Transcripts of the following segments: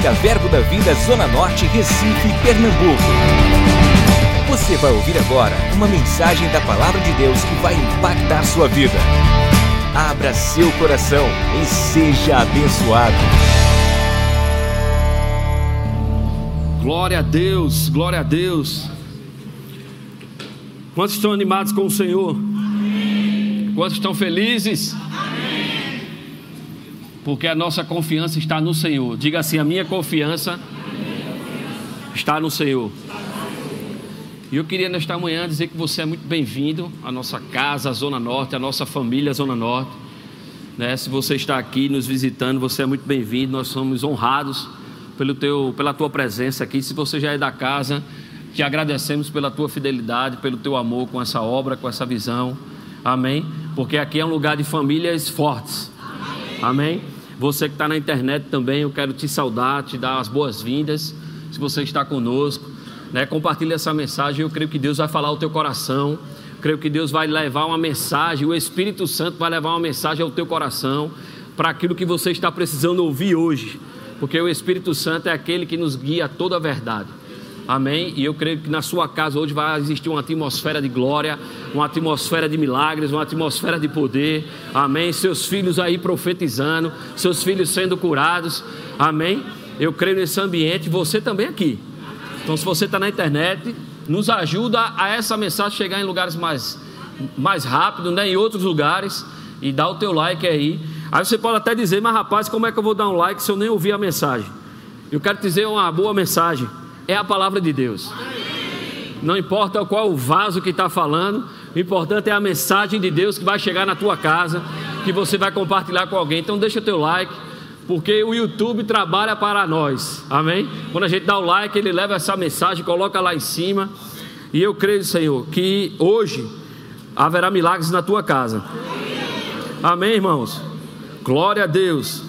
Evangélica Verbo da Vida Zona Norte, Recife, Pernambuco. Você vai ouvir agora uma mensagem da Palavra de Deus que vai impactar sua vida. Abra seu coração e seja abençoado. Glória a Deus, glória a Deus. Quantos estão animados com o Senhor? Quantos estão felizes? Porque a nossa confiança está no Senhor. Diga assim: a minha confiança está no Senhor. E eu queria nesta manhã dizer que você é muito bem-vindo à nossa casa, à Zona Norte, à nossa família Zona Norte. Né? Se você está aqui nos visitando, você é muito bem-vindo. Nós somos honrados pelo teu, pela tua presença aqui. Se você já é da casa, te agradecemos pela tua fidelidade, pelo teu amor com essa obra, com essa visão. Amém? Porque aqui é um lugar de famílias fortes. Amém? Você que está na internet também, eu quero te saudar, te dar as boas-vindas. Se você está conosco, né? compartilhe essa mensagem. Eu creio que Deus vai falar ao teu coração. creio que Deus vai levar uma mensagem. O Espírito Santo vai levar uma mensagem ao teu coração para aquilo que você está precisando ouvir hoje. Porque o Espírito Santo é aquele que nos guia a toda a verdade. Amém? E eu creio que na sua casa hoje vai existir uma atmosfera de glória, uma atmosfera de milagres, uma atmosfera de poder. Amém? Seus filhos aí profetizando, seus filhos sendo curados. Amém? Eu creio nesse ambiente, você também aqui. Então, se você está na internet, nos ajuda a essa mensagem chegar em lugares mais, mais rápido, né? em outros lugares, e dá o teu like aí. Aí você pode até dizer, mas rapaz, como é que eu vou dar um like se eu nem ouvir a mensagem? Eu quero te dizer uma boa mensagem é a palavra de Deus. Não importa qual o vaso que está falando, o importante é a mensagem de Deus que vai chegar na tua casa, que você vai compartilhar com alguém. Então deixa o teu like, porque o YouTube trabalha para nós. Amém? Quando a gente dá o like, ele leva essa mensagem, coloca lá em cima. E eu creio, Senhor, que hoje haverá milagres na tua casa. Amém, irmãos? Glória a Deus.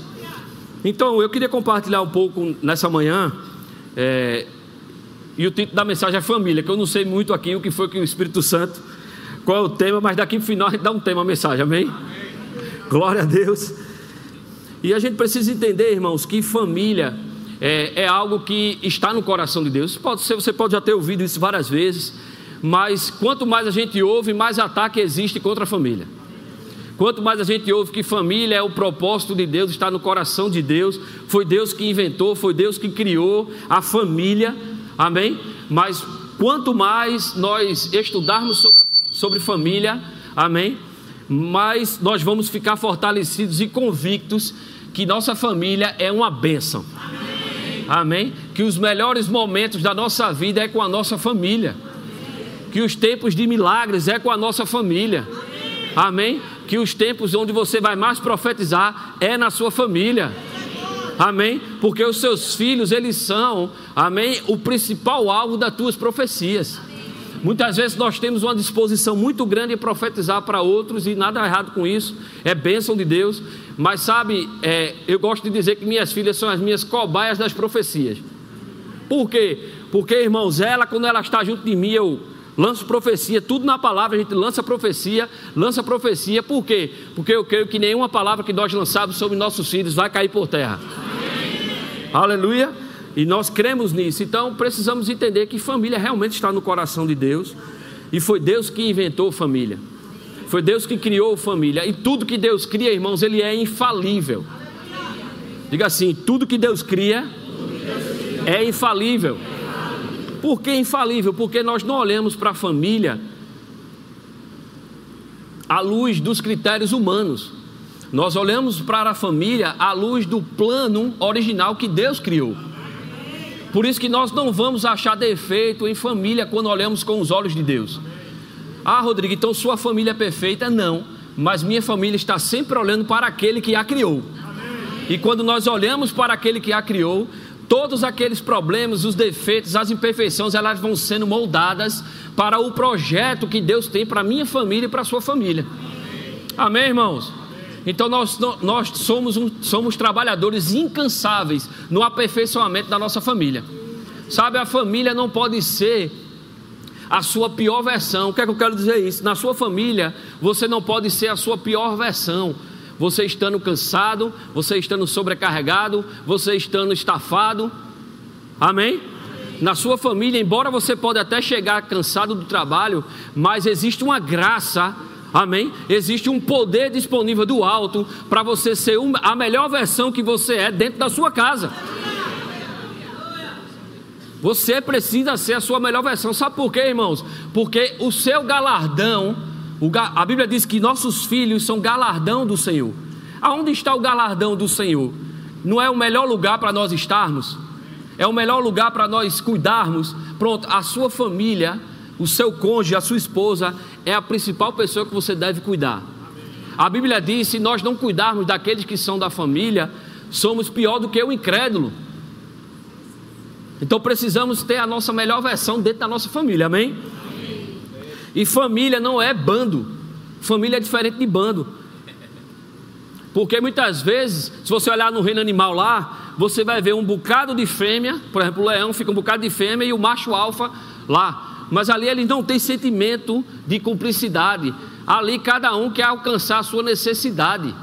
Então, eu queria compartilhar um pouco nessa manhã. É, e o título da mensagem é família, que eu não sei muito aqui o que foi que o Espírito Santo, qual é o tema, mas daqui no final a gente dá um tema, a mensagem, amém? amém? Glória a Deus. E a gente precisa entender, irmãos, que família é, é, algo que está no coração de Deus. Pode ser, você pode já ter ouvido isso várias vezes, mas quanto mais a gente ouve, mais ataque existe contra a família. Quanto mais a gente ouve que família é o propósito de Deus, está no coração de Deus, foi Deus que inventou, foi Deus que criou a família Amém? Mas quanto mais nós estudarmos sobre, sobre família, amém? Mais nós vamos ficar fortalecidos e convictos que nossa família é uma bênção. Amém. amém? Que os melhores momentos da nossa vida é com a nossa família. Que os tempos de milagres é com a nossa família. Amém? Que os tempos onde você vai mais profetizar é na sua família. Amém? Porque os seus filhos, eles são, amém, o principal alvo das tuas profecias. Muitas vezes nós temos uma disposição muito grande em profetizar para outros e nada errado com isso, é bênção de Deus. Mas sabe, é, eu gosto de dizer que minhas filhas são as minhas cobaias das profecias. Por quê? Porque, irmãos, ela, quando ela está junto de mim, eu lanço profecia, tudo na palavra, a gente lança profecia, lança profecia, por quê? Porque eu creio que nenhuma palavra que nós lançarmos sobre nossos filhos vai cair por terra. Aleluia. E nós cremos nisso. Então precisamos entender que família realmente está no coração de Deus. E foi Deus que inventou família. Foi Deus que criou família. E tudo que Deus cria, irmãos, ele é infalível. Diga assim: tudo que Deus cria é infalível. Por que infalível? Porque nós não olhamos para a família à luz dos critérios humanos. Nós olhamos para a família à luz do plano original que Deus criou. Por isso que nós não vamos achar defeito em família quando olhamos com os olhos de Deus. Ah, Rodrigo, então sua família é perfeita? Não, mas minha família está sempre olhando para aquele que a criou. E quando nós olhamos para aquele que a criou, todos aqueles problemas, os defeitos, as imperfeições, elas vão sendo moldadas para o projeto que Deus tem para minha família e para sua família. Amém, irmãos? Então nós, nós somos, um, somos trabalhadores incansáveis no aperfeiçoamento da nossa família. Sabe, a família não pode ser a sua pior versão. O que é que eu quero dizer isso? Na sua família, você não pode ser a sua pior versão. você estando cansado, você estando sobrecarregado, você estando estafado. Amém? Na sua família, embora você pode até chegar cansado do trabalho, mas existe uma graça Amém? Existe um poder disponível do alto para você ser a melhor versão que você é dentro da sua casa. Você precisa ser a sua melhor versão. Sabe por quê, irmãos? Porque o seu galardão, a Bíblia diz que nossos filhos são galardão do Senhor. Aonde está o galardão do Senhor? Não é o melhor lugar para nós estarmos? É o melhor lugar para nós cuidarmos? Pronto, a sua família, o seu cônjuge, a sua esposa, é a principal pessoa que você deve cuidar. A Bíblia diz: se nós não cuidarmos daqueles que são da família, somos pior do que o incrédulo. Então precisamos ter a nossa melhor versão dentro da nossa família, amém? amém? E família não é bando, família é diferente de bando. Porque muitas vezes, se você olhar no reino animal lá, você vai ver um bocado de fêmea, por exemplo, o leão fica um bocado de fêmea e o macho alfa lá. Mas ali ele não tem sentimento de cumplicidade. Ali cada um quer alcançar a sua necessidade.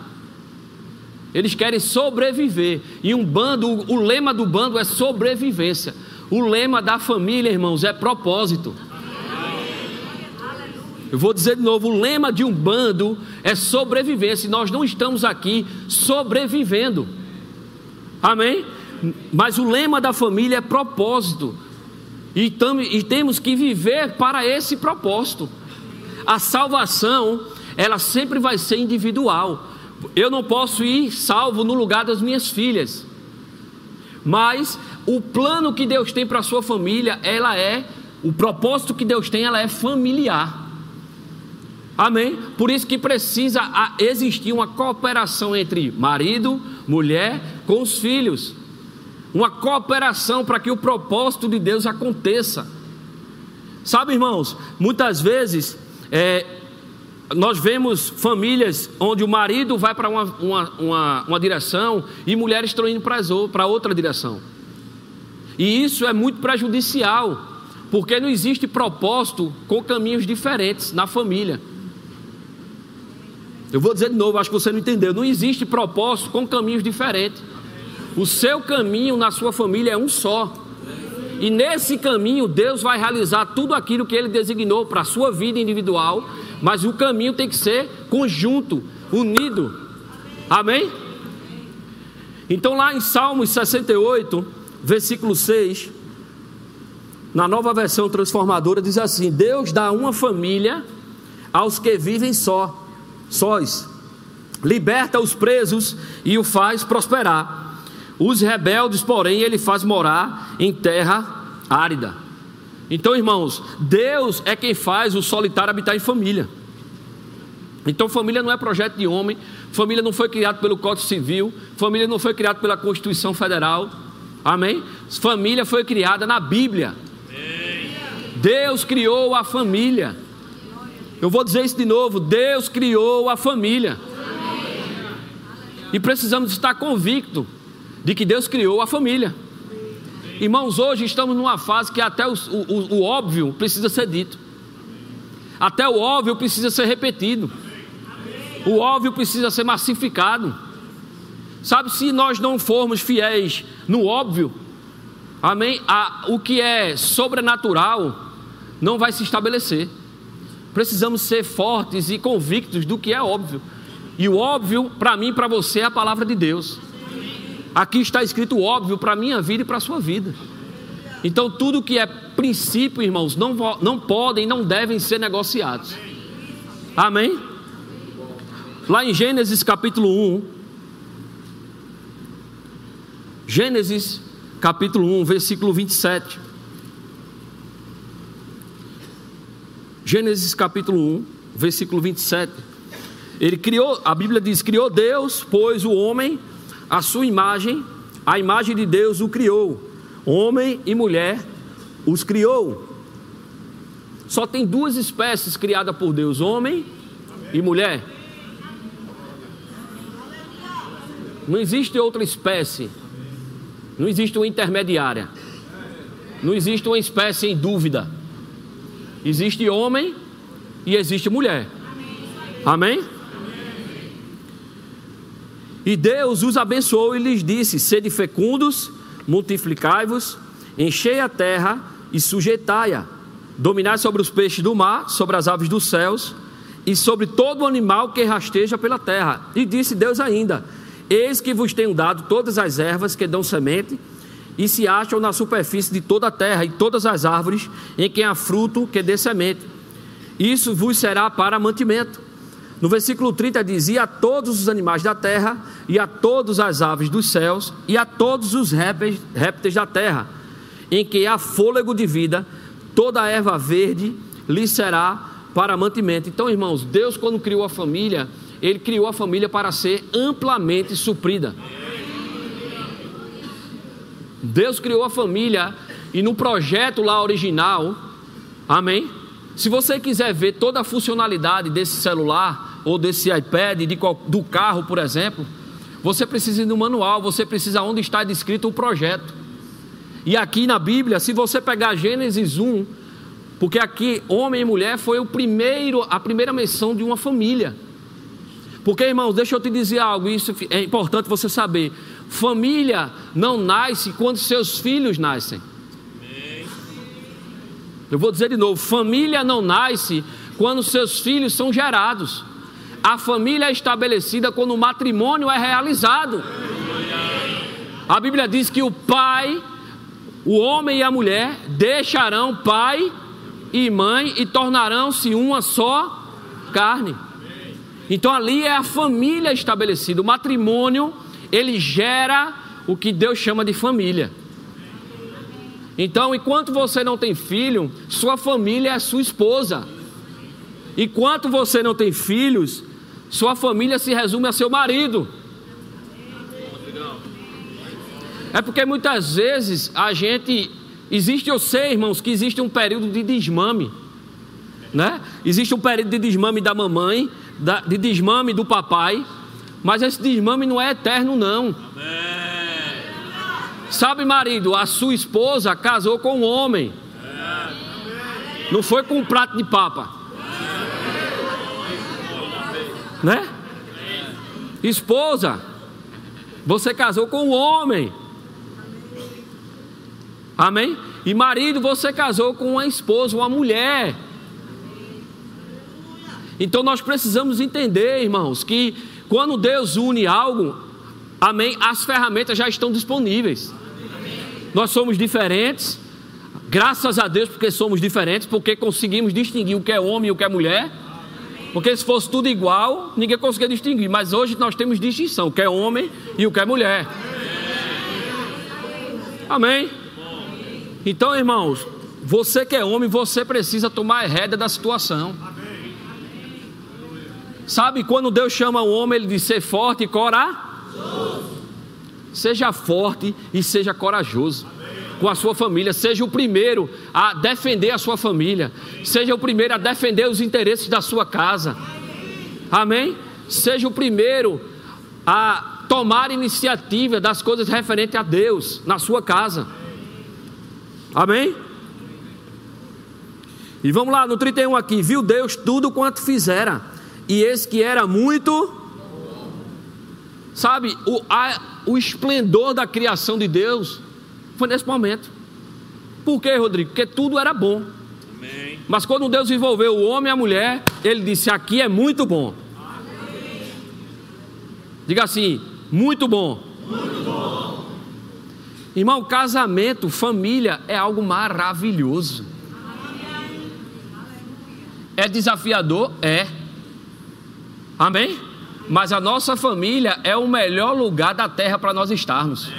Eles querem sobreviver. E um bando, o, o lema do bando é sobrevivência. O lema da família, irmãos, é propósito. Eu vou dizer de novo: o lema de um bando é sobrevivência. E nós não estamos aqui sobrevivendo. Amém? Mas o lema da família é propósito. E, tam, e temos que viver para esse propósito. A salvação, ela sempre vai ser individual. Eu não posso ir salvo no lugar das minhas filhas. Mas o plano que Deus tem para a sua família, ela é, o propósito que Deus tem, ela é familiar. Amém? Por isso que precisa existir uma cooperação entre marido, mulher, com os filhos. Uma cooperação para que o propósito de Deus aconteça. Sabe, irmãos, muitas vezes é, nós vemos famílias onde o marido vai para uma, uma, uma, uma, direção e mulheres estão indo para outra direção. E isso é muito prejudicial, porque não existe propósito com caminhos diferentes na família. Eu vou dizer de novo, acho que você não entendeu. Não existe propósito com caminhos diferentes. O seu caminho na sua família é um só. E nesse caminho, Deus vai realizar tudo aquilo que Ele designou para a sua vida individual mas o caminho tem que ser conjunto, unido. Amém? Então, lá em Salmos 68, versículo 6, na nova versão transformadora, diz assim: Deus dá uma família aos que vivem só, sós, liberta os presos e o faz prosperar. Os rebeldes, porém, ele faz morar em terra árida. Então, irmãos, Deus é quem faz o solitário habitar em família. Então, família não é projeto de homem, família não foi criado pelo Código Civil, família não foi criada pela Constituição Federal. Amém? Família foi criada na Bíblia. Deus criou a família. Eu vou dizer isso de novo: Deus criou a família. E precisamos estar convictos de que Deus criou a família. Irmãos, hoje estamos numa fase que até o, o, o óbvio precisa ser dito, até o óbvio precisa ser repetido, o óbvio precisa ser massificado. Sabe, se nós não formos fiéis no óbvio, amém? A, o que é sobrenatural não vai se estabelecer. Precisamos ser fortes e convictos do que é óbvio. E o óbvio, para mim e para você, é a palavra de Deus. Aqui está escrito óbvio para a minha vida e para a sua vida. Então, tudo que é princípio, irmãos, não, não podem, não devem ser negociados. Amém? Lá em Gênesis capítulo 1. Gênesis capítulo 1, versículo 27. Gênesis capítulo 1, versículo 27. Ele criou, a Bíblia diz: criou Deus, pois o homem a sua imagem, a imagem de Deus o criou, homem e mulher os criou. Só tem duas espécies criadas por Deus: homem e mulher. Não existe outra espécie. Não existe uma intermediária. Não existe uma espécie em dúvida. Existe homem e existe mulher. Amém? E Deus os abençoou e lhes disse: Sede fecundos, multiplicai-vos, enchei a terra e sujeitai-a. Dominai sobre os peixes do mar, sobre as aves dos céus e sobre todo animal que rasteja pela terra. E disse Deus ainda: Eis que vos tenho dado todas as ervas que dão semente e se acham na superfície de toda a terra, e todas as árvores em que há fruto que dê semente. Isso vos será para mantimento. No versículo 30 dizia: A todos os animais da terra, e a todas as aves dos céus, e a todos os répteis da terra, em que há fôlego de vida, toda a erva verde lhe será para mantimento. Então, irmãos, Deus, quando criou a família, Ele criou a família para ser amplamente suprida. Deus criou a família e no projeto lá original, amém? Se você quiser ver toda a funcionalidade desse celular ou desse iPad, de, do carro, por exemplo, você precisa ir no manual, você precisa onde está descrito o projeto. E aqui na Bíblia, se você pegar Gênesis 1, porque aqui homem e mulher foi o primeiro, a primeira menção de uma família. Porque, irmãos, deixa eu te dizer algo, isso é importante você saber. Família não nasce quando seus filhos nascem. Eu vou dizer de novo: família não nasce quando seus filhos são gerados. A família é estabelecida quando o matrimônio é realizado. A Bíblia diz que o pai, o homem e a mulher deixarão pai e mãe e tornarão-se uma só carne. Então ali é a família estabelecida. O matrimônio, ele gera o que Deus chama de família. Então, enquanto você não tem filho, sua família é sua esposa. Enquanto você não tem filhos, sua família se resume a seu marido. É porque muitas vezes a gente. Existe, eu sei, irmãos, que existe um período de desmame. Né? Existe um período de desmame da mamãe, de desmame do papai. Mas esse desmame não é eterno, não. Sabe, marido, a sua esposa casou com um homem. Não foi com um prato de papa. Né? Esposa, você casou com um homem. Amém? E marido, você casou com uma esposa, uma mulher. Então nós precisamos entender, irmãos, que quando Deus une algo, amém, as ferramentas já estão disponíveis. Nós somos diferentes, graças a Deus, porque somos diferentes, porque conseguimos distinguir o que é homem e o que é mulher. Porque se fosse tudo igual, ninguém conseguia distinguir. Mas hoje nós temos distinção: o que é homem e o que é mulher. Amém? Então, irmãos, você que é homem, você precisa tomar a rédea da situação. Sabe quando Deus chama o homem, ele diz ser forte e corajoso. Seja forte e seja corajoso com a sua família. Seja o primeiro a defender a sua família. Seja o primeiro a defender os interesses da sua casa. Amém? Seja o primeiro a tomar iniciativa das coisas referentes a Deus na sua casa. Amém? E vamos lá no 31 aqui. Viu Deus tudo quanto fizera, e esse que era muito. Sabe, o, a, o esplendor da criação de Deus foi nesse momento. Por quê, Rodrigo? Porque tudo era bom. Amém. Mas quando Deus envolveu o homem e a mulher, ele disse: Aqui é muito bom. Amém. Diga assim: muito bom. Muito bom. Irmão, casamento, família é algo maravilhoso. É desafiador? É. Amém? Mas a nossa família é o melhor lugar da terra para nós estarmos.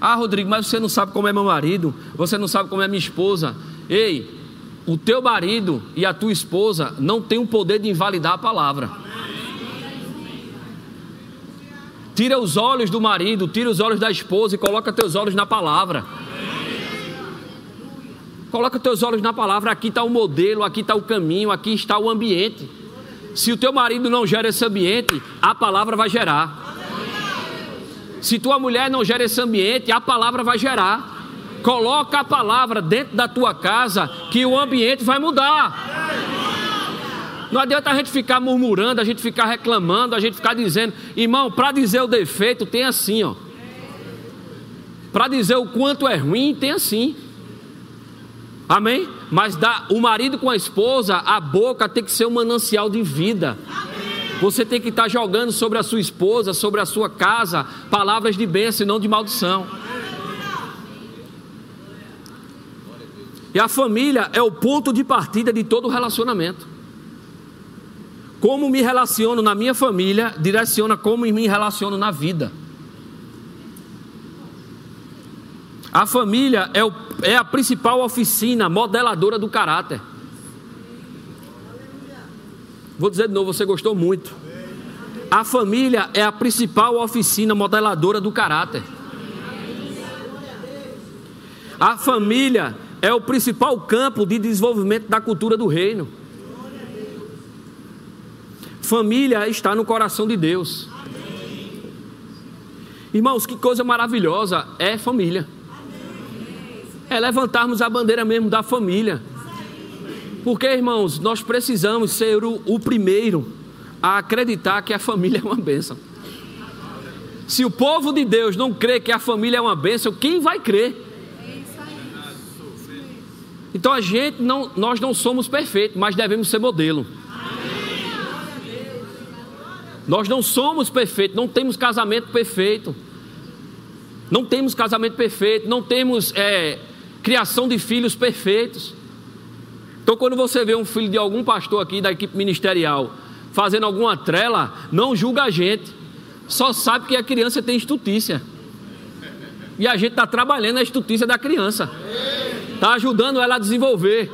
Ah, Rodrigo, mas você não sabe como é meu marido, você não sabe como é minha esposa. Ei, o teu marido e a tua esposa não têm o poder de invalidar a palavra. Tira os olhos do marido, tira os olhos da esposa e coloca teus olhos na palavra. Coloca teus olhos na palavra. Aqui está o modelo, aqui está o caminho, aqui está o ambiente. Se o teu marido não gera esse ambiente, a palavra vai gerar. Se tua mulher não gera esse ambiente, a palavra vai gerar. Coloca a palavra dentro da tua casa que o ambiente vai mudar. Não adianta a gente ficar murmurando, a gente ficar reclamando, a gente ficar dizendo, irmão, para dizer o defeito tem assim, ó. Para dizer o quanto é ruim tem assim. Amém? Mas dá, o marido com a esposa, a boca tem que ser um manancial de vida. Você tem que estar jogando sobre a sua esposa, sobre a sua casa, palavras de bênção e não de maldição. E a família é o ponto de partida de todo relacionamento. Como me relaciono na minha família, direciona como me relaciono na vida. A família é, o, é a principal oficina modeladora do caráter. Vou dizer de novo, você gostou muito. A família é a principal oficina modeladora do caráter. A família é o principal campo de desenvolvimento da cultura do reino. Família está no coração de Deus. Irmãos, que coisa maravilhosa é família. É levantarmos a bandeira mesmo da família. Porque, irmãos, nós precisamos ser o, o primeiro a acreditar que a família é uma bênção. Se o povo de Deus não crê que a família é uma bênção, quem vai crer? Então a gente não, nós não somos perfeitos, mas devemos ser modelo. Nós não somos perfeitos, não temos casamento perfeito. Não temos casamento perfeito, não temos é, criação de filhos perfeitos. Então, quando você vê um filho de algum pastor aqui da equipe ministerial fazendo alguma trela, não julga a gente, só sabe que a criança tem estutícia. E a gente está trabalhando a estutícia da criança está ajudando ela a desenvolver.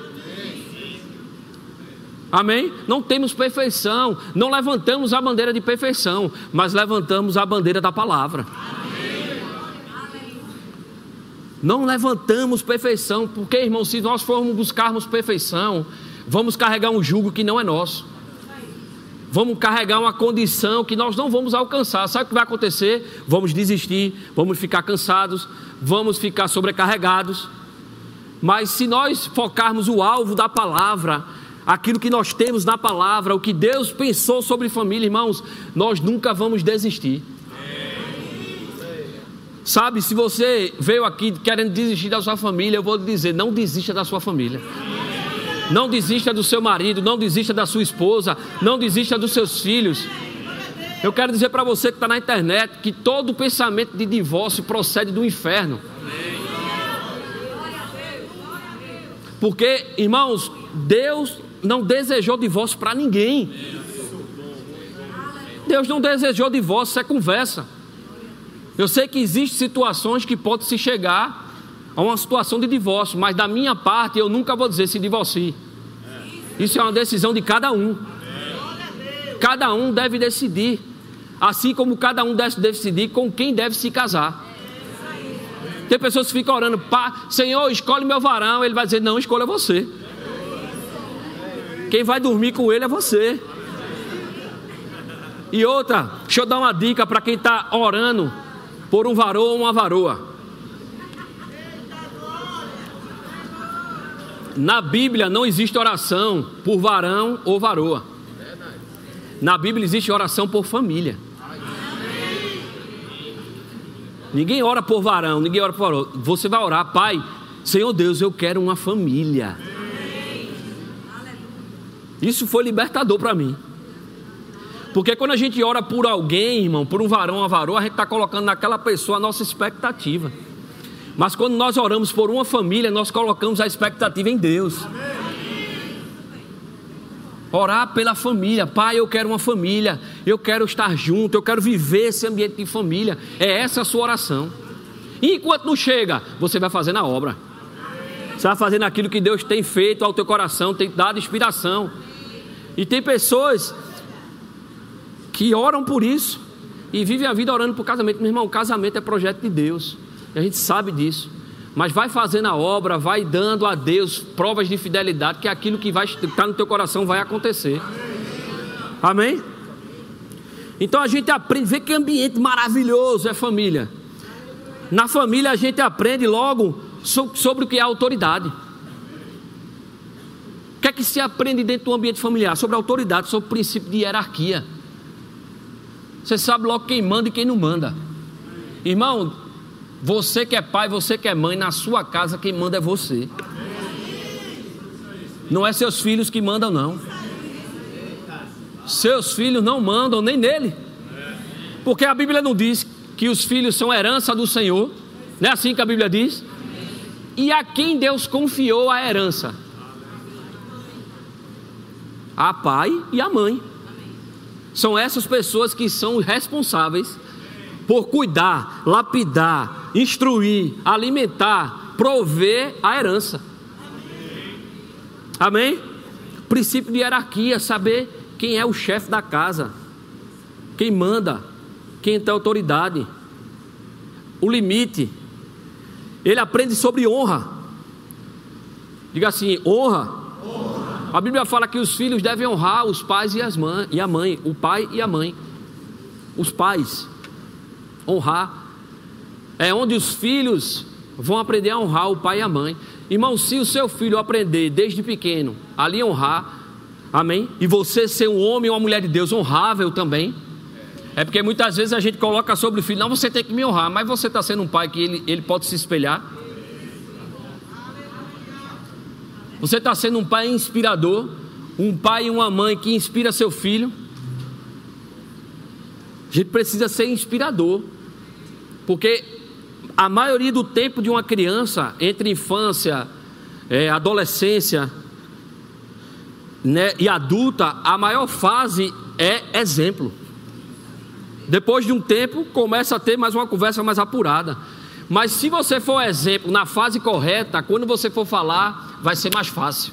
Amém? Não temos perfeição, não levantamos a bandeira de perfeição, mas levantamos a bandeira da palavra. Não levantamos perfeição, porque, irmão, se nós formos buscarmos perfeição, vamos carregar um jugo que não é nosso. Vamos carregar uma condição que nós não vamos alcançar. Sabe o que vai acontecer? Vamos desistir, vamos ficar cansados, vamos ficar sobrecarregados. Mas se nós focarmos o alvo da palavra, aquilo que nós temos na palavra, o que Deus pensou sobre família, irmãos, nós nunca vamos desistir. Sabe, se você veio aqui querendo desistir da sua família, eu vou lhe dizer: não desista da sua família. Não desista do seu marido, não desista da sua esposa, não desista dos seus filhos. Eu quero dizer para você que está na internet que todo pensamento de divórcio procede do inferno. Porque, irmãos, Deus não desejou divórcio para ninguém. Deus não desejou divórcio, isso é conversa. Eu sei que existem situações que pode se chegar a uma situação de divórcio, mas da minha parte eu nunca vou dizer se divorcie. Isso é uma decisão de cada um. Cada um deve decidir, assim como cada um deve decidir com quem deve se casar. Tem pessoas que ficam orando, Pá, Senhor, escolhe meu varão. Ele vai dizer, não, escolha você. Quem vai dormir com ele é você. E outra, deixa eu dar uma dica para quem está orando por um varão ou uma varoa. Na Bíblia não existe oração por varão ou varoa. Na Bíblia existe oração por família. Ninguém ora por varão, ninguém ora por varão. Você vai orar, Pai, Senhor Deus, eu quero uma família. Isso foi libertador para mim. Porque quando a gente ora por alguém, irmão, por um varão, uma varoa, a gente está colocando naquela pessoa a nossa expectativa. Mas quando nós oramos por uma família, nós colocamos a expectativa em Deus. Orar pela família. Pai, eu quero uma família. Eu quero estar junto. Eu quero viver esse ambiente de família. É essa a sua oração. E enquanto não chega, você vai fazendo a obra. Você vai fazendo aquilo que Deus tem feito ao teu coração, tem dado inspiração. E tem pessoas que oram por isso e vivem a vida orando por casamento. Meu irmão, casamento é projeto de Deus. A gente sabe disso mas vai fazendo a obra, vai dando a Deus provas de fidelidade, que aquilo que vai estar no teu coração vai acontecer. Amém? Então a gente aprende, vê que ambiente maravilhoso é família. Na família a gente aprende logo sobre o que é autoridade. O que é que se aprende dentro do ambiente familiar? Sobre autoridade, sobre o princípio de hierarquia. Você sabe logo quem manda e quem não manda. Irmão, você que é pai, você que é mãe, na sua casa quem manda é você. Não é seus filhos que mandam, não. Seus filhos não mandam nem nele. Porque a Bíblia não diz que os filhos são herança do Senhor. Não é assim que a Bíblia diz? E a quem Deus confiou a herança? A pai e a mãe. São essas pessoas que são responsáveis por cuidar, lapidar, instruir, alimentar, prover a herança. Amém? Princípio de hierarquia, saber quem é o chefe da casa, quem manda, quem tem autoridade, o limite. Ele aprende sobre honra. Diga assim: honra. A Bíblia fala que os filhos devem honrar os pais e, as mãe, e a mãe, o pai e a mãe. Os pais. Honrar. É onde os filhos vão aprender a honrar o pai e a mãe. Irmão, se o seu filho aprender desde pequeno a lhe honrar, amém? E você ser um homem ou uma mulher de Deus honrável também. É porque muitas vezes a gente coloca sobre o filho, não, você tem que me honrar, mas você está sendo um pai que ele, ele pode se espelhar. Você está sendo um pai inspirador, um pai e uma mãe que inspira seu filho. A gente precisa ser inspirador, porque a maioria do tempo de uma criança, entre infância, é, adolescência né, e adulta, a maior fase é exemplo. Depois de um tempo, começa a ter mais uma conversa mais apurada. Mas se você for exemplo na fase correta, quando você for falar, vai ser mais fácil.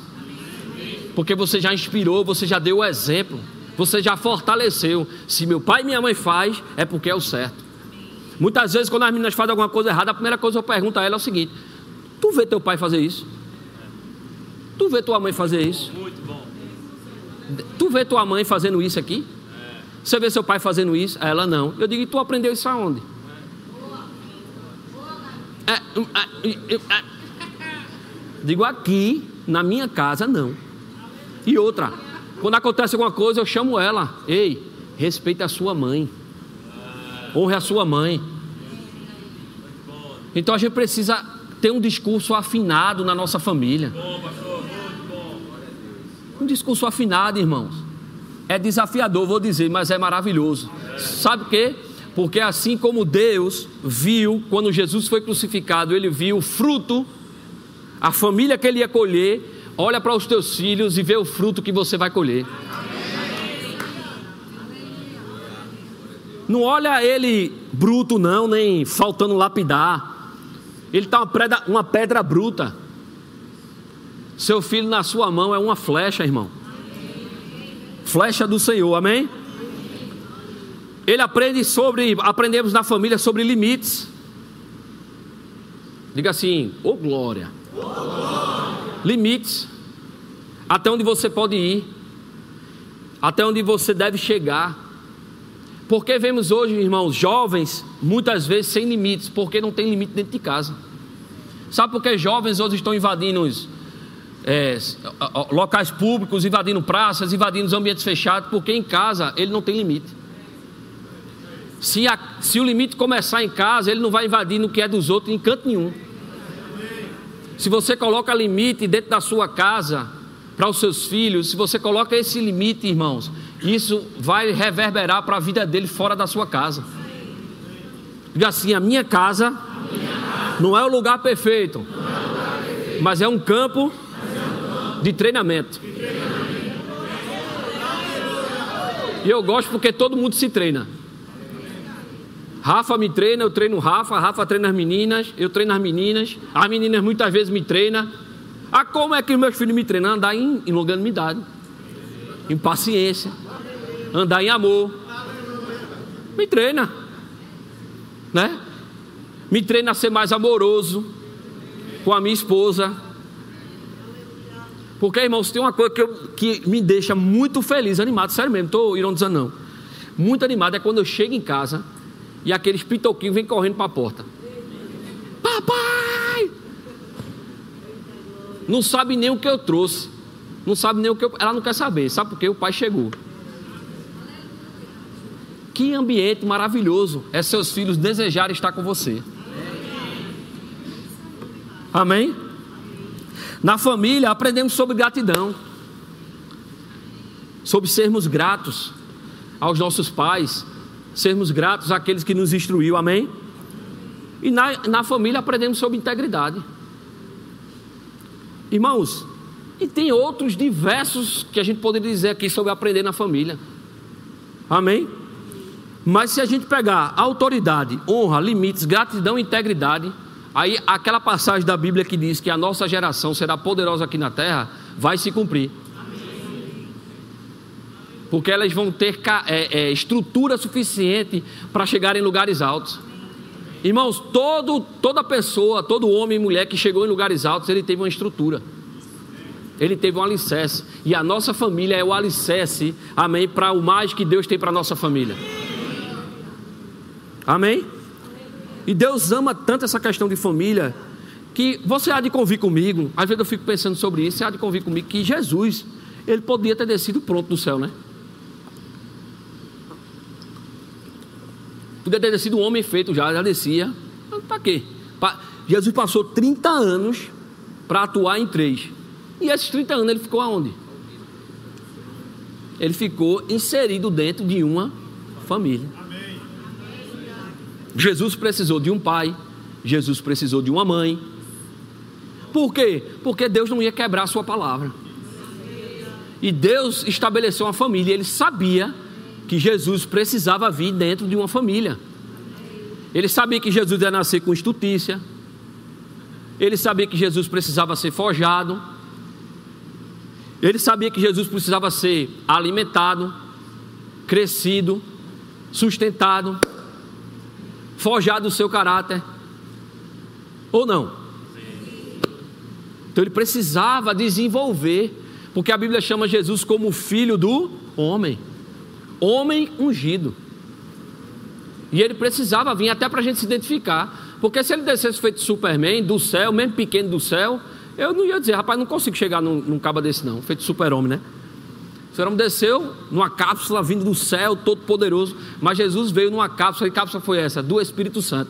Porque você já inspirou, você já deu o exemplo, você já fortaleceu. Se meu pai e minha mãe faz, é porque é o certo. Muitas vezes, quando as meninas fazem alguma coisa errada, a primeira coisa que eu pergunto a ela é o seguinte: Tu vê teu pai fazer isso? Tu vê tua mãe fazer isso? Muito bom. Tu vê tua mãe fazendo isso aqui? Você vê seu pai fazendo isso? Ela não. Eu digo: Tu aprendeu isso aonde? É, é, é, digo aqui, na minha casa, não. E outra, quando acontece alguma coisa, eu chamo ela: Ei, respeita a sua mãe honre a sua mãe. Então a gente precisa ter um discurso afinado na nossa família. Um discurso afinado, irmãos. É desafiador, vou dizer, mas é maravilhoso. Sabe o quê? Porque assim como Deus viu, quando Jesus foi crucificado, ele viu o fruto, a família que ele ia colher, olha para os teus filhos e vê o fruto que você vai colher. Não olha ele bruto, não, nem faltando lapidar. Ele está uma pedra, uma pedra bruta. Seu filho na sua mão é uma flecha, irmão. Flecha do Senhor, amém? Ele aprende sobre, aprendemos na família sobre limites. Diga assim, ô oh glória. Oh, glória. Limites. Até onde você pode ir. Até onde você deve chegar. Porque vemos hoje, irmãos, jovens, muitas vezes sem limites, porque não tem limite dentro de casa. Sabe por que jovens hoje estão invadindo os, é, locais públicos, invadindo praças, invadindo os ambientes fechados? Porque em casa ele não tem limite. Se, a, se o limite começar em casa, ele não vai invadir no que é dos outros em canto nenhum. Se você coloca limite dentro da sua casa, para os seus filhos, se você coloca esse limite, irmãos, isso vai reverberar para a vida dele fora da sua casa. Diga assim: a minha casa não é o lugar perfeito, mas é um campo de treinamento. E eu gosto porque todo mundo se treina. Rafa me treina, eu treino Rafa, Rafa treina as meninas, eu treino as meninas, as meninas muitas vezes me treinam. Ah, como é que meus filhos me treinam? Andar em, em longanimidade, em paciência, andar em amor. Me treina, né? Me treina a ser mais amoroso com a minha esposa. Porque, irmãos, tem uma coisa que, eu, que me deixa muito feliz, animado, sério mesmo, estou ironizando não. Muito animado é quando eu chego em casa e aqueles pitoquinhos vêm correndo para a porta. Papai! Não sabe nem o que eu trouxe. Não sabe nem o que eu, ela não quer saber. Sabe por quê? O pai chegou. Que ambiente maravilhoso é seus filhos desejarem estar com você. Amém? Na família aprendemos sobre gratidão, sobre sermos gratos aos nossos pais, sermos gratos àqueles que nos instruiu, amém? E na, na família aprendemos sobre integridade. Irmãos, e tem outros diversos que a gente poderia dizer aqui sobre aprender na família. Amém? Mas se a gente pegar autoridade, honra, limites, gratidão e integridade, aí aquela passagem da Bíblia que diz que a nossa geração será poderosa aqui na terra, vai se cumprir. Porque elas vão ter é, é, estrutura suficiente para chegar em lugares altos. Irmãos, todo, toda pessoa, todo homem e mulher que chegou em lugares altos, ele teve uma estrutura. Ele teve um alicerce. E a nossa família é o alicerce, amém, para o mais que Deus tem para a nossa família. Amém? E Deus ama tanto essa questão de família que você há de convir comigo. Às vezes eu fico pensando sobre isso. Você há de convir comigo que Jesus, ele podia ter descido pronto do céu, né? Podia ter descido um homem feito já, já descia. Para quê? Pra... Jesus passou 30 anos para atuar em três. E esses 30 anos ele ficou aonde? Ele ficou inserido dentro de uma família. Jesus precisou de um pai, Jesus precisou de uma mãe. Por quê? Porque Deus não ia quebrar a sua palavra. E Deus estabeleceu uma família, ele sabia que Jesus precisava vir dentro de uma família. Ele sabia que Jesus ia nascer com estutícia. Ele sabia que Jesus precisava ser forjado. Ele sabia que Jesus precisava ser alimentado, crescido, sustentado, forjado o seu caráter. Ou não? Então ele precisava desenvolver, porque a Bíblia chama Jesus como filho do homem homem ungido. E ele precisava vir até para a gente se identificar. Porque se ele descesse feito Superman do céu, mesmo pequeno do céu, eu não ia dizer, rapaz, não consigo chegar num, num cabo desse não, feito super-homem, né? O super-homem desceu numa cápsula vindo do céu, todo poderoso, mas Jesus veio numa cápsula, e cápsula foi essa? Do Espírito Santo.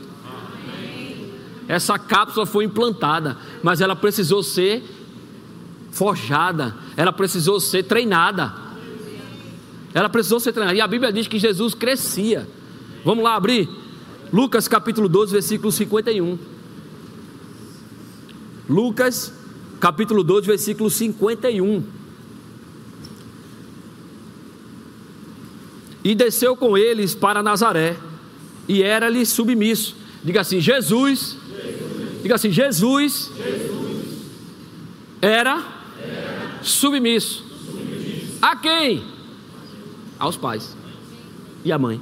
Essa cápsula foi implantada, mas ela precisou ser forjada, ela precisou ser treinada. Ela precisou ser treinada. E a Bíblia diz que Jesus crescia. Vamos lá abrir? Lucas capítulo 12, versículo 51. Lucas capítulo 12, versículo 51. E desceu com eles para Nazaré, e era-lhe submisso. Diga assim: Jesus. Jesus. Diga assim: Jesus, Jesus. Era, era. Submisso. submisso. A quem? Aos pais e à mãe.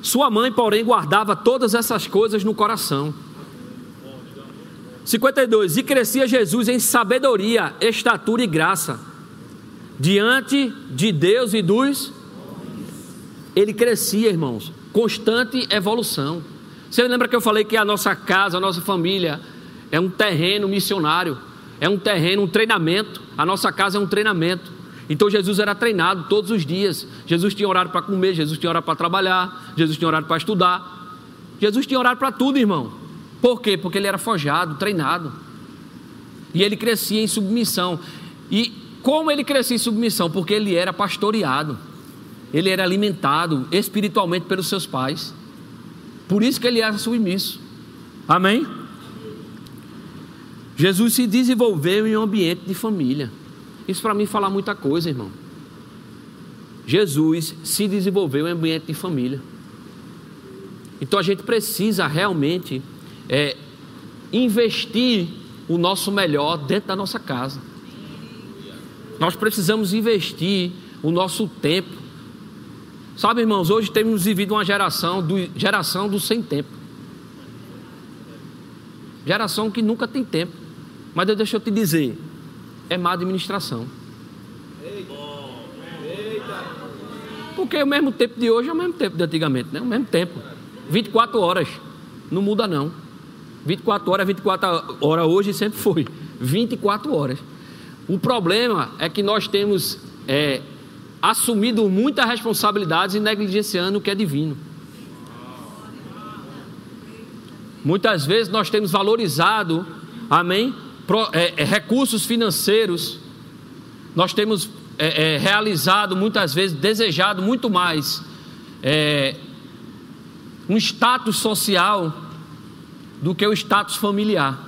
Sua mãe, porém, guardava todas essas coisas no coração. 52. E crescia Jesus em sabedoria, estatura e graça, diante de Deus e dos. Ele crescia, irmãos, constante evolução. Você lembra que eu falei que a nossa casa, a nossa família, é um terreno missionário, é um terreno, um treinamento. A nossa casa é um treinamento. Então Jesus era treinado todos os dias. Jesus tinha horário para comer, Jesus tinha horário para trabalhar, Jesus tinha horário para estudar. Jesus tinha horário para tudo, irmão. Por quê? Porque ele era forjado, treinado. E ele crescia em submissão. E como ele crescia em submissão? Porque ele era pastoreado. Ele era alimentado espiritualmente pelos seus pais. Por isso que ele era submisso. Amém? Jesus se desenvolveu em um ambiente de família. Isso para mim fala muita coisa, irmão. Jesus se desenvolveu em ambiente de família. Então a gente precisa realmente é, investir o nosso melhor dentro da nossa casa. Nós precisamos investir o nosso tempo. Sabe, irmãos, hoje temos vivido uma geração do, geração do sem tempo. Geração que nunca tem tempo. Mas deixa eu te dizer, é má administração. Porque o mesmo tempo de hoje é o mesmo tempo de antigamente, né? O mesmo tempo. 24 horas. Não muda não. 24 horas, 24 horas hoje sempre foi. 24 horas. O problema é que nós temos é, assumido muitas responsabilidades e negligenciando o que é divino. Muitas vezes nós temos valorizado, amém, É, é, recursos financeiros, nós temos é, realizado muitas vezes, desejado muito mais um status social do que o status familiar.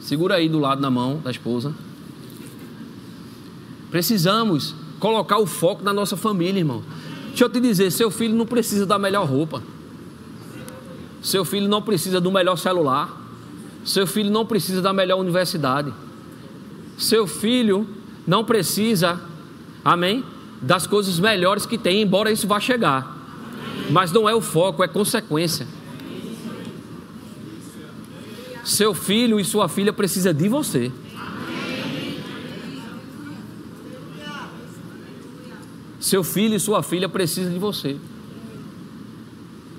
Segura aí do lado na mão da esposa. Precisamos colocar o foco na nossa família, irmão. Deixa eu te dizer, seu filho não precisa da melhor roupa. Seu filho não precisa do melhor celular. Seu filho não precisa da melhor universidade. Seu filho não precisa, amém, das coisas melhores que tem, embora isso vá chegar. Mas não é o foco, é consequência. Seu filho e sua filha precisa de você. Seu filho e sua filha precisam de você.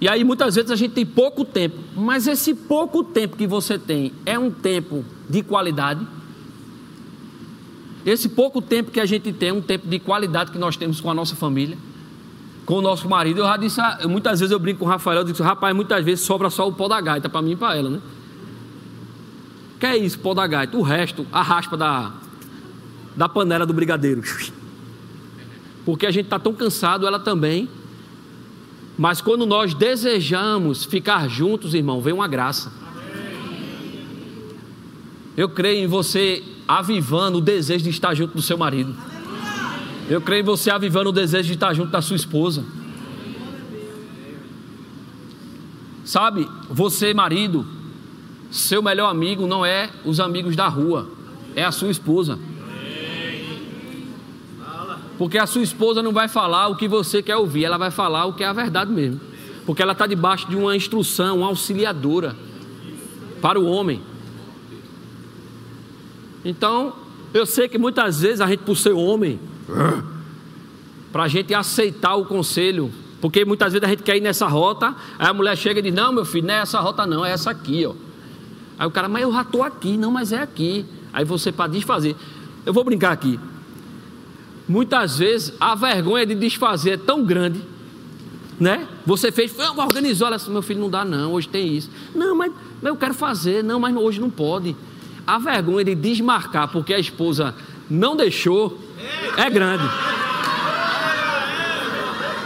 E aí muitas vezes a gente tem pouco tempo, mas esse pouco tempo que você tem é um tempo de qualidade. Esse pouco tempo que a gente tem é um tempo de qualidade que nós temos com a nossa família, com o nosso marido. Eu já disse, muitas vezes eu brinco com o Rafael, eu digo, rapaz, muitas vezes sobra só o pó da gaita para mim e para ela, né? Que é isso, pó da gaita? O resto, a raspa da, da panela do brigadeiro. Porque a gente está tão cansado, ela também. Mas quando nós desejamos ficar juntos, irmão, vem uma graça. Eu creio em você avivando o desejo de estar junto do seu marido. Eu creio em você avivando o desejo de estar junto da sua esposa. Sabe, você, marido, seu melhor amigo não é os amigos da rua, é a sua esposa. Porque a sua esposa não vai falar o que você quer ouvir, ela vai falar o que é a verdade mesmo. Porque ela está debaixo de uma instrução, uma auxiliadora para o homem. Então, eu sei que muitas vezes a gente, por ser homem, para a gente aceitar o conselho, porque muitas vezes a gente quer ir nessa rota, aí a mulher chega e diz: Não, meu filho, não é essa rota, não, é essa aqui, ó. Aí o cara, mas eu já estou aqui, não, mas é aqui. Aí você, para desfazer, eu vou brincar aqui. Muitas vezes a vergonha de desfazer é tão grande, né? Você fez, organizou, ela disse, meu filho não dá não, hoje tem isso. Não, mas eu quero fazer, não, mas hoje não pode. A vergonha de desmarcar porque a esposa não deixou é grande.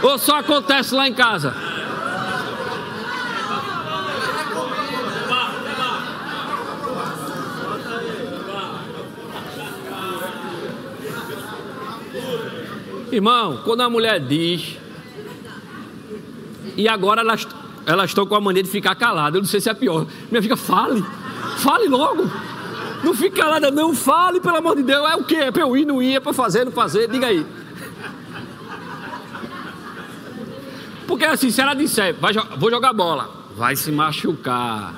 Ou só acontece lá em casa? Irmão, quando a mulher diz, e agora elas, elas estão com a mania de ficar caladas, eu não sei se é pior. Minha filha, fale, fale logo. Não fique calada, não, fale, pelo amor de Deus. É o quê? É para eu ir, não ir, é para fazer, não fazer, diga aí. Porque assim, se ela disser, vai, vou jogar bola, vai se machucar.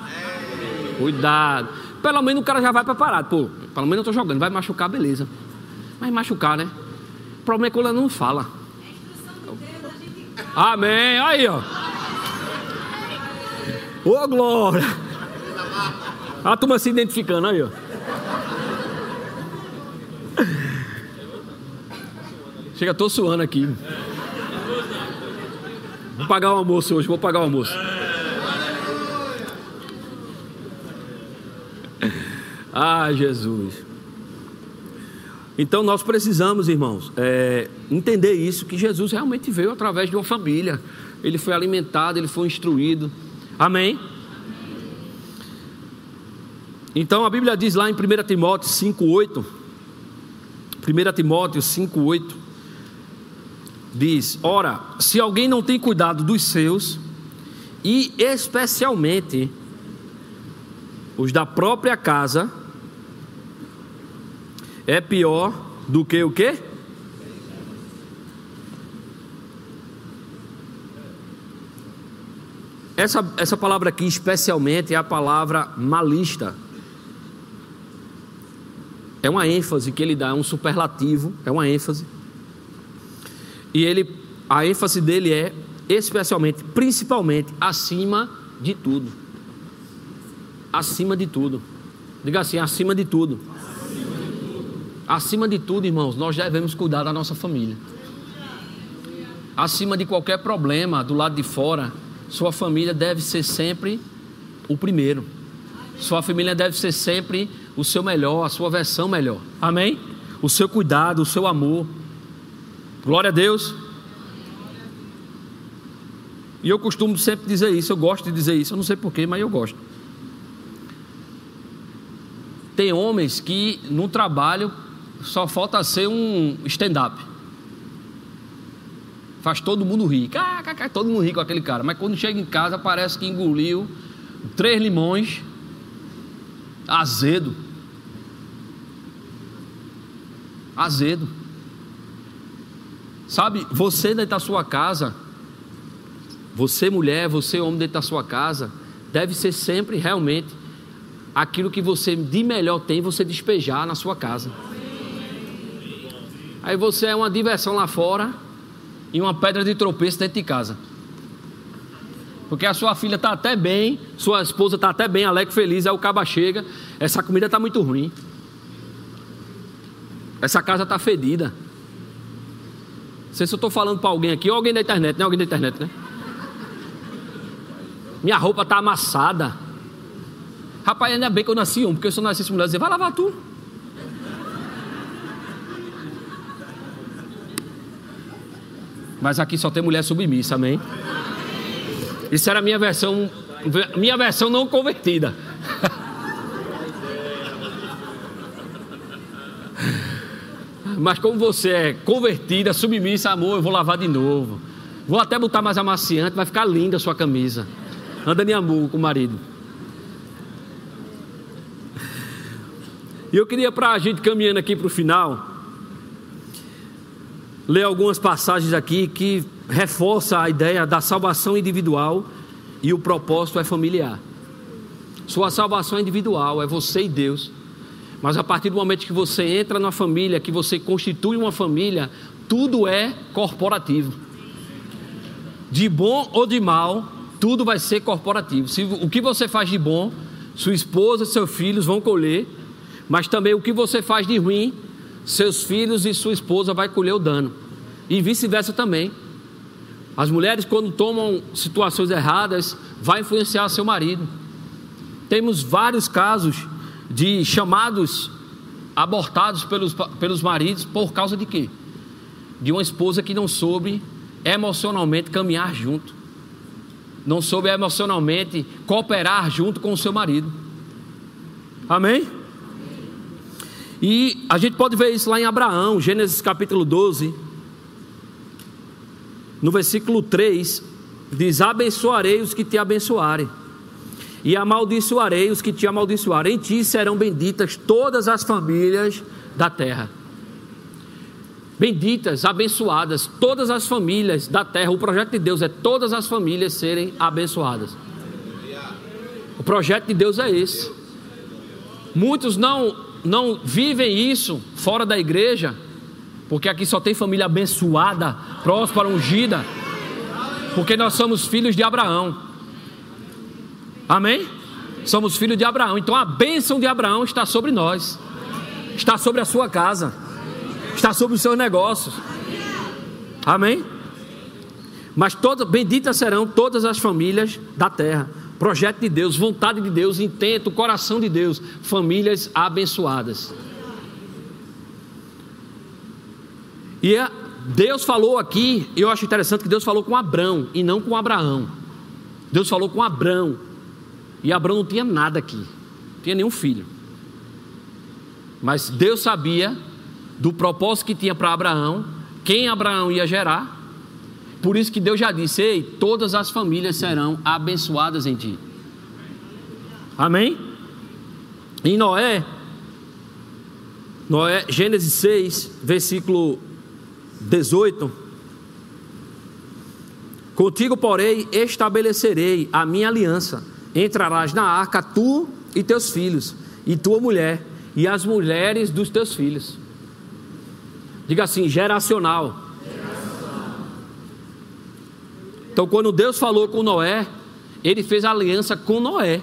Cuidado. Pelo menos o cara já vai preparado. Pô, pelo menos eu estou jogando, vai machucar, beleza. Mas machucar, né? O problema é quando ela não fala. Amém. Aí, ó. Ô, oh, glória. A turma se identificando aí, ó. Chega, tô suando aqui. Vou pagar o almoço hoje, vou pagar o almoço. Ah, Jesus. Então nós precisamos, irmãos, é, entender isso, que Jesus realmente veio através de uma família. Ele foi alimentado, ele foi instruído. Amém? Então a Bíblia diz lá em 1 Timóteo 5,8. 1 Timóteo 5,8 diz: Ora, se alguém não tem cuidado dos seus, e especialmente os da própria casa, é pior do que o quê? Essa, essa palavra aqui, especialmente, é a palavra malista. É uma ênfase que ele dá, é um superlativo, é uma ênfase. E ele, a ênfase dele é especialmente, principalmente, acima de tudo. acima de tudo. Diga assim, acima de tudo. Acima de tudo, irmãos, nós devemos cuidar da nossa família. Acima de qualquer problema do lado de fora, sua família deve ser sempre o primeiro. Sua família deve ser sempre o seu melhor, a sua versão melhor. Amém? O seu cuidado, o seu amor. Glória a Deus. E eu costumo sempre dizer isso, eu gosto de dizer isso, eu não sei porquê, mas eu gosto. Tem homens que no trabalho só falta ser um stand-up. Faz todo mundo rir. Todo mundo ri com aquele cara. Mas quando chega em casa parece que engoliu três limões azedo. Azedo. Sabe, você dentro da sua casa, você mulher, você homem dentro da sua casa, deve ser sempre realmente aquilo que você de melhor tem, você despejar na sua casa. Aí você é uma diversão lá fora e uma pedra de tropeço dentro de casa. Porque a sua filha está até bem, sua esposa está até bem, alegre, feliz, aí o caba chega, essa comida está muito ruim. Essa casa está fedida. Não sei se eu estou falando para alguém aqui, ou alguém da internet, não é alguém da internet, né? Minha roupa está amassada. Rapaz, ainda bem que eu nasci um, porque se eu nascesse mulher, eu vai lavar tu. Mas aqui só tem mulher submissa, amém? Isso era a minha versão, minha versão não convertida. Mas como você é convertida, submissa, amor, eu vou lavar de novo. Vou até botar mais amaciante, vai ficar linda a sua camisa. Anda em amor com o marido. E eu queria para a gente caminhando aqui para o final, ler algumas passagens aqui que reforça a ideia da salvação individual e o propósito é familiar. Sua salvação é individual, é você e Deus. Mas a partir do momento que você entra na família, que você constitui uma família, tudo é corporativo. De bom ou de mal, tudo vai ser corporativo. Se, o que você faz de bom, sua esposa, seus filhos vão colher, mas também o que você faz de ruim, seus filhos e sua esposa vai colher o dano. E vice-versa também. As mulheres, quando tomam situações erradas, vai influenciar seu marido. Temos vários casos de chamados abortados pelos, pelos maridos por causa de quê? De uma esposa que não soube emocionalmente caminhar junto não soube emocionalmente cooperar junto com o seu marido. Amém? E a gente pode ver isso lá em Abraão, Gênesis capítulo 12, no versículo 3, diz: Abençoarei os que te abençoarem, e amaldiçoarei os que te amaldiçoarem. Em ti serão benditas todas as famílias da terra benditas, abençoadas, todas as famílias da terra. O projeto de Deus é todas as famílias serem abençoadas. O projeto de Deus é esse. Muitos não não vivem isso fora da igreja, porque aqui só tem família abençoada, próspera, ungida, porque nós somos filhos de Abraão. Amém? Somos filhos de Abraão. Então a bênção de Abraão está sobre nós, está sobre a sua casa está sobre os seus negócios. Amém? Mas todas, benditas serão todas as famílias da terra. Projeto de Deus, vontade de Deus, intento, coração de Deus, famílias abençoadas. E é, Deus falou aqui, eu acho interessante que Deus falou com Abraão e não com Abraão. Deus falou com Abraão. E Abraão não tinha nada aqui, não tinha nenhum filho. Mas Deus sabia do propósito que tinha para Abraão, quem Abraão ia gerar. Por isso que Deus já disse: Ei, todas as famílias serão abençoadas em ti. Amém? Em Noé, Noé, Gênesis 6, versículo 18. Contigo, porém, estabelecerei a minha aliança. Entrarás na arca tu e teus filhos, e tua mulher, e as mulheres dos teus filhos. Diga assim: geracional. Então, quando Deus falou com Noé, ele fez aliança com Noé,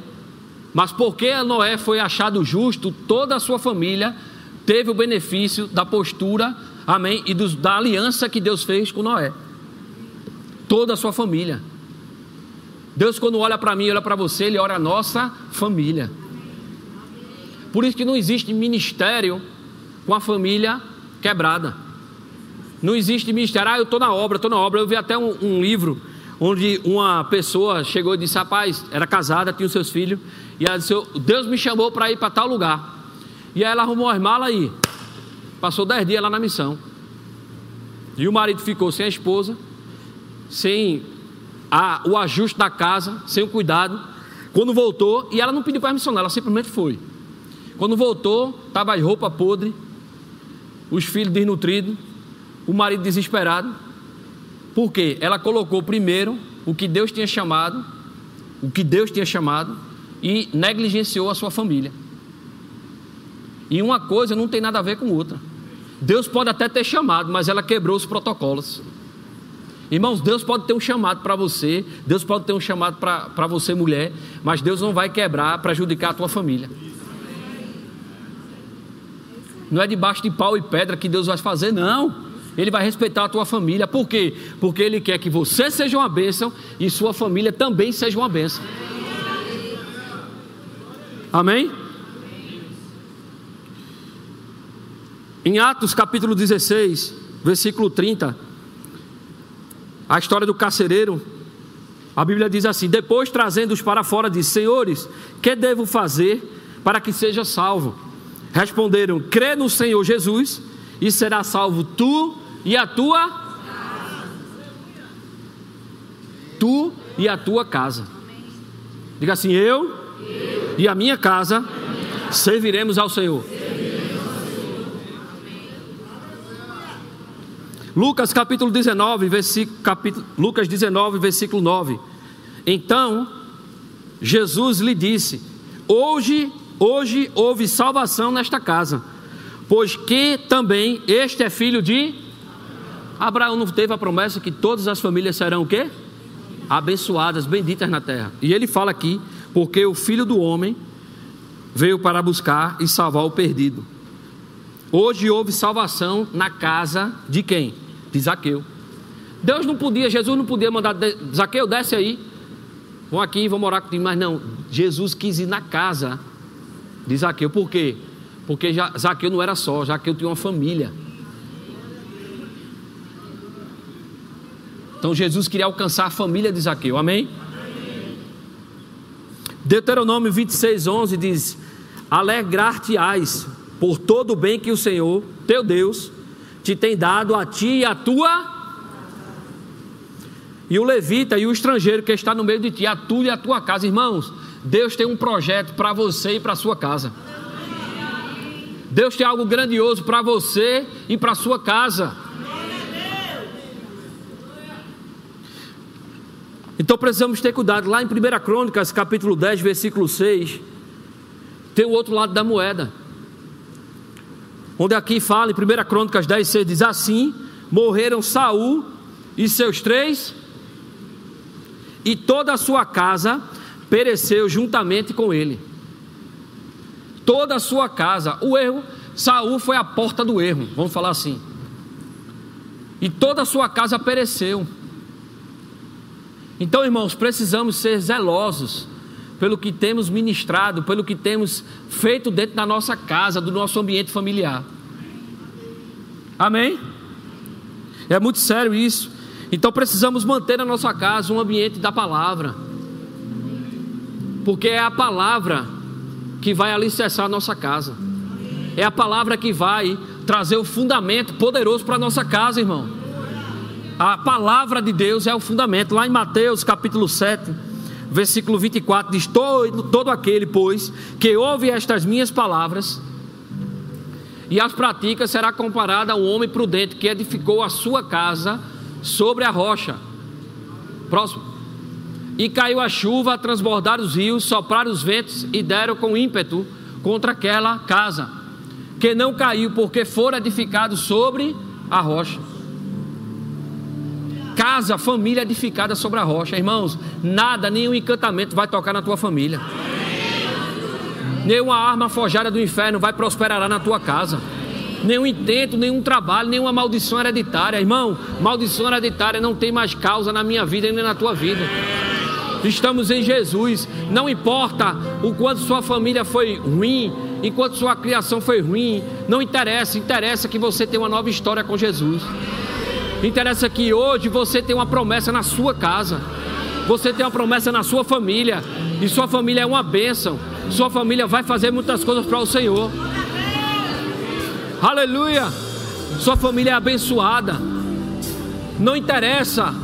Mas porque Noé foi achado justo, toda a sua família teve o benefício da postura, amém, e dos, da aliança que Deus fez com Noé. Toda a sua família. Deus, quando olha para mim, olha para você, Ele olha a nossa família. Por isso que não existe ministério com a família quebrada. Não existe ministério, ah, eu estou na obra, estou na obra. Eu vi até um, um, livro onde uma pessoa chegou e disse: Rapaz, era casada, tinha os seus filhos, e ela disse: Deus me chamou para ir para tal lugar. E aí ela arrumou as malas aí. Passou dez dias lá na missão. E o marido ficou sem a esposa, sem a, o ajuste da casa, sem o cuidado. Quando voltou, e ela não pediu permissão, ela simplesmente foi. Quando voltou, estava as roupas podres, os filhos desnutridos, o marido desesperado. Por quê? Ela colocou primeiro o que Deus tinha chamado, o que Deus tinha chamado, e negligenciou a sua família. E uma coisa não tem nada a ver com outra. Deus pode até ter chamado, mas ela quebrou os protocolos. Irmãos, Deus pode ter um chamado para você, Deus pode ter um chamado para você, mulher, mas Deus não vai quebrar, prejudicar a tua família. Não é debaixo de pau e pedra que Deus vai fazer, não. Ele vai respeitar a tua família. Por quê? Porque Ele quer que você seja uma bênção e sua família também seja uma bênção. Amém? Em Atos capítulo 16, versículo 30, a história do carcereiro, a Bíblia diz assim: Depois trazendo-os para fora, disse: Senhores, que devo fazer para que seja salvo? Responderam: crê no Senhor Jesus e será salvo tu e a tua tu e a tua casa. Diga assim: eu e a minha casa serviremos ao Senhor. Lucas capítulo 19, versículo, capítulo, Lucas 19, versículo 9. Então, Jesus lhe disse: Hoje Hoje houve salvação nesta casa, pois que também este é filho de Abraão não teve a promessa que todas as famílias serão o quê? Abençoadas, benditas na terra. E ele fala aqui, porque o filho do homem veio para buscar e salvar o perdido. Hoje houve salvação na casa de quem? De Zaqueu. Deus não podia, Jesus não podia mandar, Zaqueu, desce aí, vão aqui, vão morar contigo, mas não, Jesus quis ir na casa de Zaqueu. Por quê? Porque Zaqueu não era só, Zaqueu tinha uma família. Então Jesus queria alcançar a família de Zaqueu, amém? Deuteronômio 26, 11 diz: Alegrar-te-ás por todo o bem que o Senhor, teu Deus, te tem dado a ti e a tua. E o levita e o estrangeiro que está no meio de ti, a tu e a tua casa, irmãos. Deus tem um projeto para você e para sua casa. Deus tem algo grandioso para você e para sua casa. Então precisamos ter cuidado. Lá em 1 Crônicas, capítulo 10, versículo 6, tem o outro lado da moeda. Onde aqui fala, em 1 Crônicas 10, 6, diz assim: morreram Saul e seus três, e toda a sua casa pereceu juntamente com ele. Toda a sua casa, o erro, Saul foi a porta do erro, vamos falar assim. E toda a sua casa pereceu. Então, irmãos, precisamos ser zelosos pelo que temos ministrado, pelo que temos feito dentro da nossa casa, do nosso ambiente familiar. Amém? É muito sério isso. Então precisamos manter na nossa casa um ambiente da palavra porque é a palavra que vai alicerçar a nossa casa, é a palavra que vai trazer o fundamento poderoso para a nossa casa, irmão. A palavra de Deus é o fundamento. Lá em Mateus capítulo 7, versículo 24, diz: Todo, todo aquele, pois, que ouve estas minhas palavras e as pratica, será comparado a um homem prudente que edificou a sua casa sobre a rocha. Próximo. E caiu a chuva, a transbordar os rios, sopraram os ventos e deram com ímpeto contra aquela casa, que não caiu porque fora edificado sobre a rocha. Casa, família edificada sobre a rocha, irmãos. Nada, nenhum encantamento vai tocar na tua família. Nenhuma arma forjada do inferno vai prosperar na tua casa. Nenhum intento, nenhum trabalho, nenhuma maldição hereditária. Irmão, maldição hereditária não tem mais causa na minha vida nem na tua vida. Estamos em Jesus. Não importa o quanto sua família foi ruim, enquanto sua criação foi ruim, não interessa. Interessa que você tenha uma nova história com Jesus. Interessa que hoje você tem uma promessa na sua casa. Você tem uma promessa na sua família. E sua família é uma bênção. Sua família vai fazer muitas coisas para o Senhor. Aleluia! Sua família é abençoada. Não interessa,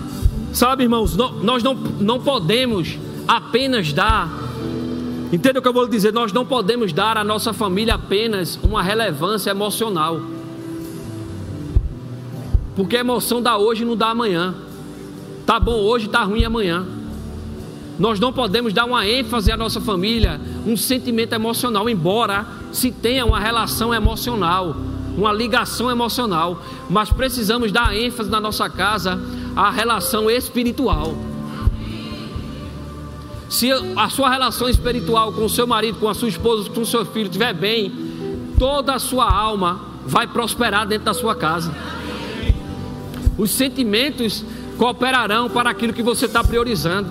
sabe, irmãos, nós não, não podemos apenas dar. Entenda o que eu vou dizer? Nós não podemos dar à nossa família apenas uma relevância emocional. Porque a emoção dá hoje não dá amanhã. Tá bom hoje, tá ruim amanhã. Nós não podemos dar uma ênfase à nossa família, um sentimento emocional, embora se tenha uma relação emocional, uma ligação emocional, mas precisamos dar ênfase na nossa casa à relação espiritual. Se a sua relação espiritual com o seu marido, com a sua esposa, com o seu filho estiver bem, toda a sua alma vai prosperar dentro da sua casa. Os sentimentos cooperarão para aquilo que você está priorizando.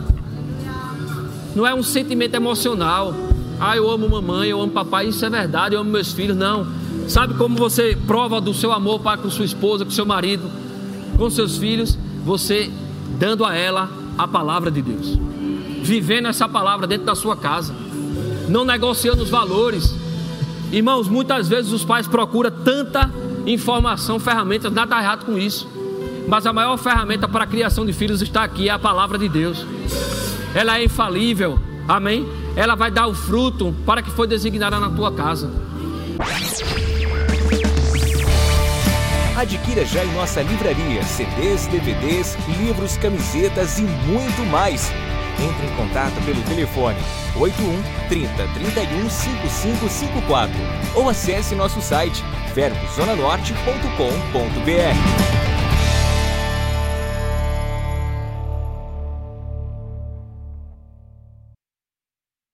Não é um sentimento emocional. Ah, eu amo mamãe, eu amo papai, isso é verdade, eu amo meus filhos. Não. Sabe como você prova do seu amor para com sua esposa, com seu marido, com seus filhos? Você dando a ela a palavra de Deus. Vivendo essa palavra dentro da sua casa. Não negociando os valores. Irmãos, muitas vezes os pais procuram tanta informação, ferramentas, nada errado com isso. Mas a maior ferramenta para a criação de filhos está aqui, é a palavra de Deus ela é infalível, amém? Ela vai dar o fruto para que foi designada na tua casa. Adquira já em nossa livraria CDs, DVDs, livros, camisetas e muito mais. Entre em contato pelo telefone 81 30 31 5554 ou acesse nosso site verbozonanorte.com.br.